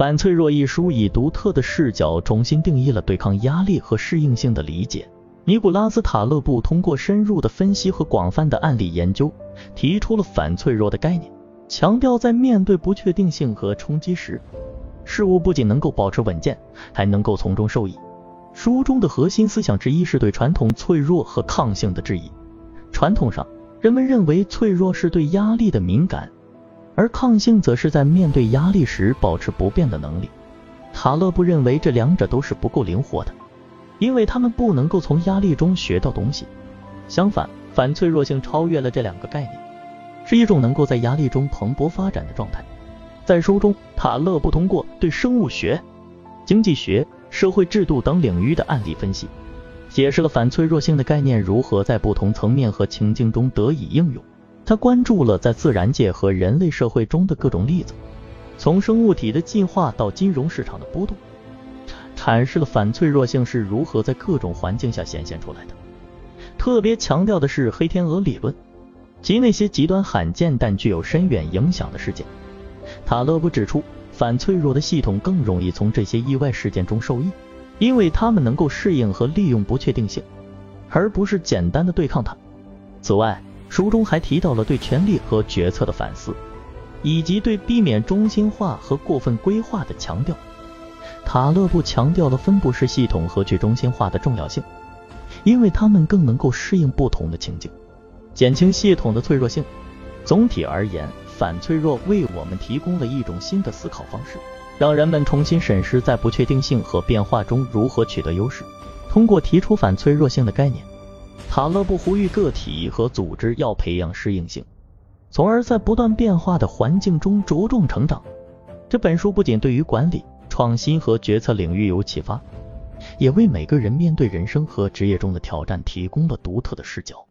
反脆弱一书以独特的视角重新定义了对抗压力和适应性的理解。尼古拉斯·塔勒布通过深入的分析和广泛的案例研究，提出了反脆弱的概念，强调在面对不确定性和冲击时，事物不仅能够保持稳健，还能够从中受益。书中的核心思想之一是对传统脆弱和抗性的质疑。传统上，人们认为脆弱是对压力的敏感。而抗性则是在面对压力时保持不变的能力。塔勒布认为这两者都是不够灵活的，因为他们不能够从压力中学到东西。相反，反脆弱性超越了这两个概念，是一种能够在压力中蓬勃发展的状态。在书中，塔勒布通过对生物学、经济学、社会制度等领域的案例分析，解释了反脆弱性的概念如何在不同层面和情境中得以应用。他关注了在自然界和人类社会中的各种例子，从生物体的进化到金融市场的波动，阐释了反脆弱性是如何在各种环境下显现出来的。特别强调的是黑天鹅理论，及那些极端罕见但具有深远影响的事件。塔勒布指出，反脆弱的系统更容易从这些意外事件中受益，因为他们能够适应和利用不确定性，而不是简单的对抗它。此外，书中还提到了对权力和决策的反思，以及对避免中心化和过分规划的强调。塔勒布强调了分布式系统和去中心化的重要性，因为它们更能够适应不同的情境，减轻系统的脆弱性。总体而言，反脆弱为我们提供了一种新的思考方式，让人们重新审视在不确定性和变化中如何取得优势。通过提出反脆弱性的概念。塔勒布呼吁个体和组织要培养适应性，从而在不断变化的环境中茁壮成长。这本书不仅对于管理、创新和决策领域有启发，也为每个人面对人生和职业中的挑战提供了独特的视角。